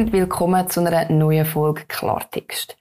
und willkommen zu einer neuen Folge Klartext.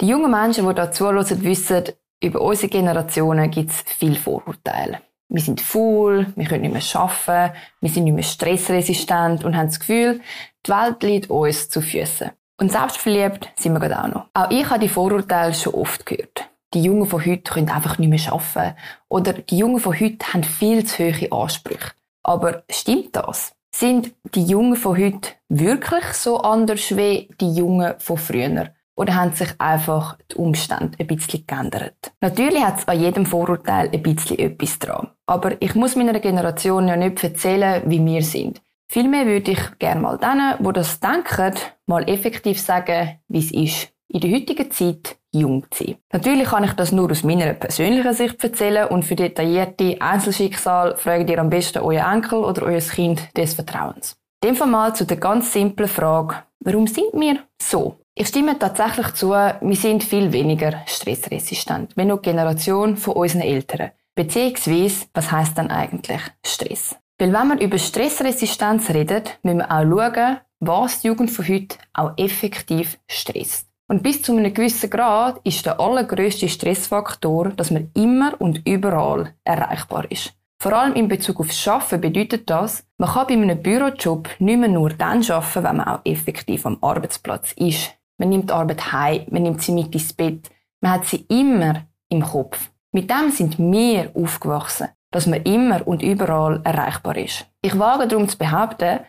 Die jungen Menschen, die hier zuhören, wissen, über unsere Generationen gibt es viele Vorurteile. Wir sind faul, wir können nicht mehr arbeiten, wir sind nicht mehr stressresistent und haben das Gefühl, die Welt liegt uns zu Füßen. Und selbstverliebt sind wir gerade auch noch. Auch ich habe die Vorurteile schon oft gehört. Die Jungen von heute können einfach nicht mehr arbeiten. Oder die Jungen von heute haben viel zu hohe Ansprüche. Aber stimmt das? Sind die Jungen von heute wirklich so anders wie die Jungen von früher? Oder haben sich einfach die Umstände ein bisschen geändert? Natürlich hat es an jedem Vorurteil ein bisschen etwas dran. Aber ich muss meiner Generation ja nicht erzählen, wie wir sind. Vielmehr würde ich gerne mal denen, die das denken, mal effektiv sagen, wie es ist, in der heutigen Zeit jung zu sein. Natürlich kann ich das nur aus meiner persönlichen Sicht erzählen und für detaillierte Einzelschicksal fragt ihr am besten euer Enkel oder euer Kind des Vertrauens. Dem Fall mal zu der ganz simplen Frage, warum sind wir so? Ich stimme tatsächlich zu, wir sind viel weniger stressresistent, wenn noch die Generation von unseren Eltern. Beziehungsweise, was heißt dann eigentlich Stress? Weil wenn wir über Stressresistenz reden, müssen wir auch schauen, was die Jugend von heute auch effektiv stresst. Und bis zu einem gewissen Grad ist der allergrößte Stressfaktor, dass man immer und überall erreichbar ist. Vor allem in Bezug auf Schaffen bedeutet das, man kann bei einem Bürojob nicht mehr nur dann arbeiten, wenn man auch effektiv am Arbeitsplatz ist. Man nimmt die Arbeit heim, man nimmt sie mit ins Bett, man hat sie immer im Kopf. Mit dem sind wir aufgewachsen, dass man immer und überall erreichbar ist. Ich wage darum zu behaupten,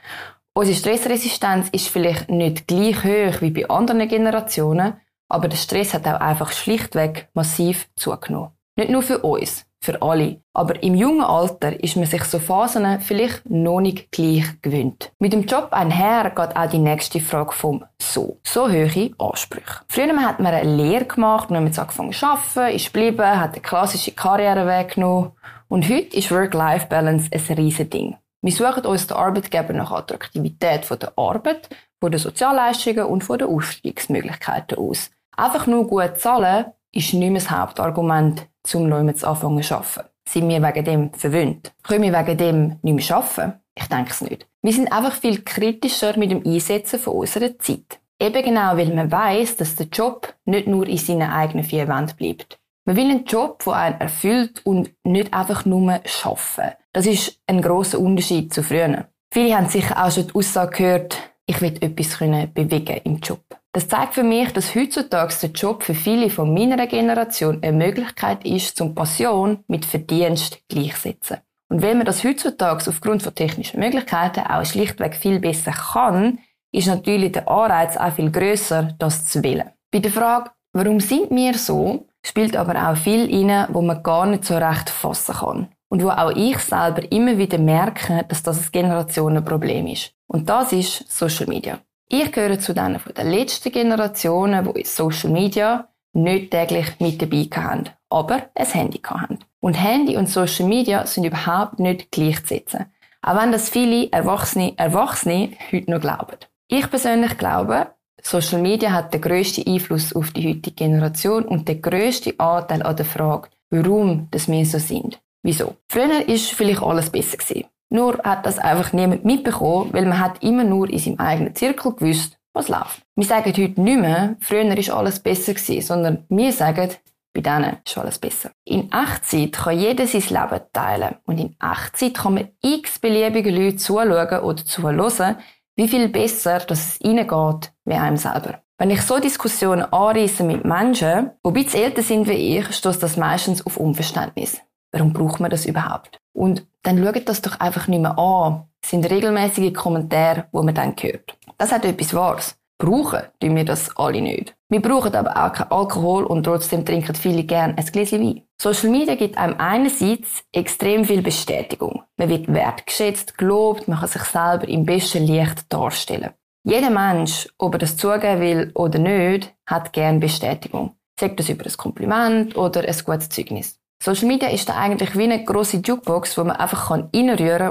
Unsere Stressresistenz ist vielleicht nicht gleich hoch wie bei anderen Generationen, aber der Stress hat auch einfach schlichtweg massiv zugenommen. Nicht nur für uns, für alle. Aber im jungen Alter ist man sich so Phasen vielleicht noch nicht gleich gewöhnt. Mit dem Job einher geht auch die nächste Frage vom So. So hohe Ansprüche. Früher hat man eine Lehre gemacht, man hat angefangen zu arbeiten, ist geblieben, hat eine klassische Karriere weggenommen. Und heute ist Work-Life-Balance ein riesen Ding. Wir suchen uns den Arbeitgeber nach Attraktivität von der Arbeit, von den Sozialleistungen und von den Aufstiegsmöglichkeiten aus. Einfach nur gut zahlen ist nicht mehr das Hauptargument, um neu zu anfangen zu arbeiten. Sind wir wegen dem verwöhnt? Können wir wegen dem nicht mehr arbeiten? Ich denke es nicht. Wir sind einfach viel kritischer mit dem Einsetzen von unserer Zeit. Eben genau, weil man weiß, dass der Job nicht nur in seinen eigenen vier Wänden bleibt. Man will einen Job, der einen erfüllt und nicht einfach nur arbeiten. Das ist ein großer Unterschied zu früher. Viele haben sicher auch schon die Aussage gehört, ich will etwas bewegen im Job. Das zeigt für mich, dass heutzutage der Job für viele von meiner Generation eine Möglichkeit ist, zum Passion mit Verdienst gleichsetzen. Und wenn man das heutzutage aufgrund von technischen Möglichkeiten auch schlichtweg viel besser kann, ist natürlich der Anreiz auch viel größer, das zu wählen. Bei der Frage, warum sind wir so, spielt aber auch viel rein, wo man gar nicht so recht fassen kann. Und wo auch ich selber immer wieder merke, dass das ein Generationenproblem ist. Und das ist Social Media. Ich gehöre zu denen von den letzten Generationen, die in Social Media nicht täglich mit dabei haben, aber ein Handy haben. Und Handy und Social Media sind überhaupt nicht gleichzusetzen. Auch wenn das viele Erwachsene, Erwachsene heute noch glauben. Ich persönlich glaube, Social Media hat den grössten Einfluss auf die heutige Generation und den grössten Anteil an der Frage, warum das wir so sind. Wieso? Früher ist vielleicht alles besser gewesen. Nur hat das einfach niemand mitbekommen, weil man hat immer nur in seinem eigenen Zirkel gewusst, was läuft. Wir sagen heute nicht mehr, früher ist alles besser gewesen, sondern wir sagen, bei denen ist alles besser. In Echtzeit kann jeder sein Leben teilen und in Echtzeit kann man x beliebige Leute zuschauen oder zuhören, wie viel besser dass es ihnen geht, wie einem selber. Wenn ich so Diskussionen anreisse mit Menschen, die ein bisschen älter sind wie ich, stößt das meistens auf Unverständnis. Warum braucht man das überhaupt? Und dann schaut das doch einfach nicht mehr an. Das sind regelmäßige Kommentare, wo man dann hört. Das hat etwas Wahres. Brauchen tun wir das alle nicht. Wir brauchen aber auch keinen Alkohol und trotzdem trinken viele gern ein Gläschen Wein. Social Media gibt einem einerseits extrem viel Bestätigung. Man wird wertgeschätzt, gelobt, man kann sich selber im besten Licht darstellen. Jeder Mensch, ob er das zugeben will oder nicht, hat gern Bestätigung. Sagt das über ein Kompliment oder ein gutes Zeugnis. Social Media ist da eigentlich wie eine grosse Jukebox, wo man einfach kann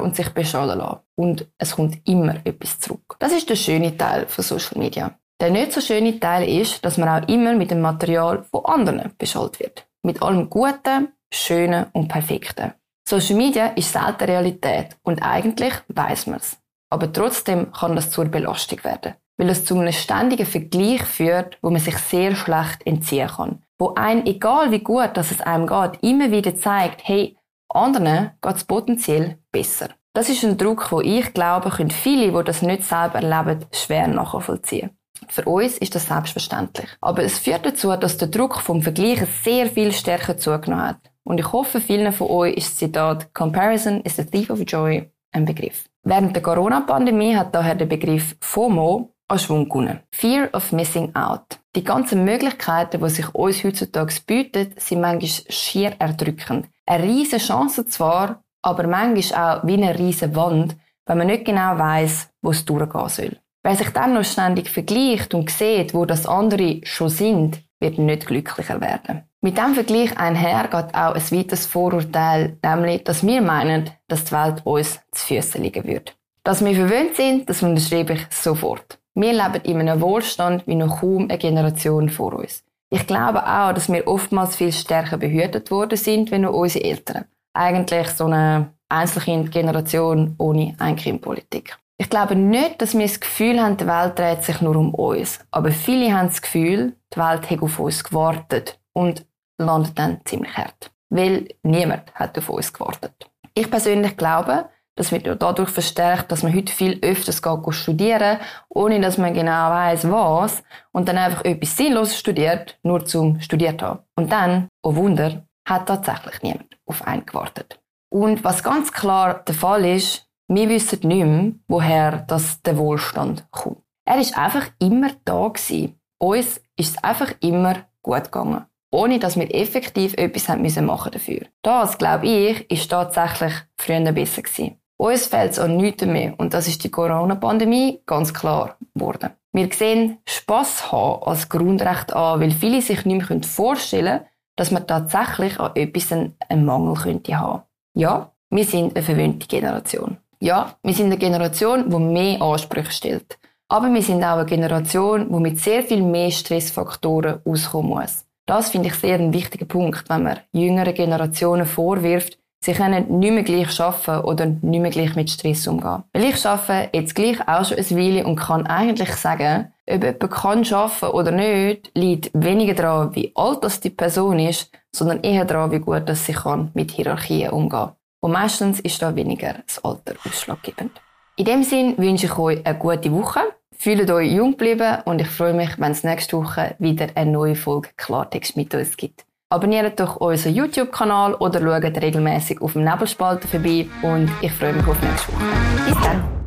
und sich beschallen lassen. Und es kommt immer etwas zurück. Das ist der schöne Teil von Social Media. Der nicht so schöne Teil ist, dass man auch immer mit dem Material von anderen beschallt wird. Mit allem Guten, Schönen und Perfekten. Social Media ist selten Realität und eigentlich weiß man es. Aber trotzdem kann das zur Belastung werden. Weil es zu einem ständigen Vergleich führt, wo man sich sehr schlecht entziehen kann. Wo ein, egal wie gut dass es einem geht, immer wieder zeigt, hey, anderen geht es potenziell besser. Das ist ein Druck, wo ich glaube, können viele, die das nicht selber erleben, schwer nachvollziehen. Für uns ist das selbstverständlich. Aber es führt dazu, dass der Druck vom Vergleichen sehr viel stärker zugenommen hat. Und ich hoffe, vielen von euch ist das Zitat Comparison is the thief of joy ein Begriff. Während der Corona-Pandemie hat daher der Begriff FOMO an Schwung gewonnen. Fear of Missing Out. Die ganzen Möglichkeiten, die sich uns heutzutage bieten, sind manchmal schier erdrückend. Eine riesige Chance zwar, aber manchmal auch wie eine riesige Wand, wenn man nicht genau weiß, wo es durchgehen soll. Wer sich dann noch ständig vergleicht und sieht, wo das andere schon sind, wird nicht glücklicher werden. Mit dem Vergleich einher geht auch ein weiteres Vorurteil, nämlich, dass wir meinen, dass die Welt uns zu Füßen liegen wird. Dass wir verwöhnt sind, das unterschreibe ich sofort. Wir leben in einem Wohlstand wie noch kaum eine Generation vor uns. Ich glaube auch, dass wir oftmals viel stärker behütet worden sind, wie nur unsere Eltern. Eigentlich so eine Einzelkind-Generation ohne Einkindpolitik. Ich glaube nicht, dass wir das Gefühl haben, die Welt dreht sich nur um uns. Aber viele haben das Gefühl, die Welt hat auf uns gewartet und landet dann ziemlich hart. Weil niemand hat auf uns gewartet. Ich persönlich glaube, das wird dadurch verstärkt, dass man heute viel öfters geht studieren, ohne dass man genau weiß, was, und dann einfach etwas sinnlos studiert, nur zum studiert haben. Und dann, oh Wunder, hat tatsächlich niemand auf einen gewartet. Und was ganz klar der Fall ist, wir wissen nicht mehr, woher das der Wohlstand kommt. Er ist einfach immer da gewesen. Uns ist es einfach immer gut gegangen. Ohne dass wir effektiv etwas müssen machen dafür. Das, glaube ich, ist tatsächlich früher besser gewesen. Uns fehlt es an nichts mehr und das ist die Corona-Pandemie ganz klar geworden. Wir sehen Spass haben als Grundrecht an, weil viele sich nicht mehr vorstellen können, dass man tatsächlich an etwas einen Mangel könnte haben. Ja, wir sind eine verwöhnte Generation. Ja, wir sind eine Generation, die mehr Ansprüche stellt. Aber wir sind auch eine Generation, die mit sehr viel mehr Stressfaktoren auskommen muss. Das finde ich sehr ein wichtiger Punkt, wenn man jüngeren Generationen vorwirft, Sie können nicht mehr gleich arbeiten oder nicht mehr gleich mit Stress umgehen. Weil ich arbeite jetzt gleich auch schon ein Weile und kann eigentlich sagen, ob jemand kann arbeiten oder nicht, liegt weniger daran, wie alt das die Person ist, sondern eher daran, wie gut dass sie kann mit Hierarchien umgehen. Und meistens ist da weniger das Alter ausschlaggebend. In dem Sinn wünsche ich euch eine gute Woche. Fühlt euch jung geblieben und ich freue mich, wenn es nächste Woche wieder eine neue Folge Klartext mit uns gibt. Abonniert doch unseren YouTube-Kanal oder schaut regelmäßig auf dem Nebelspalter vorbei und ich freue mich auf nächste Woche. Bis dann!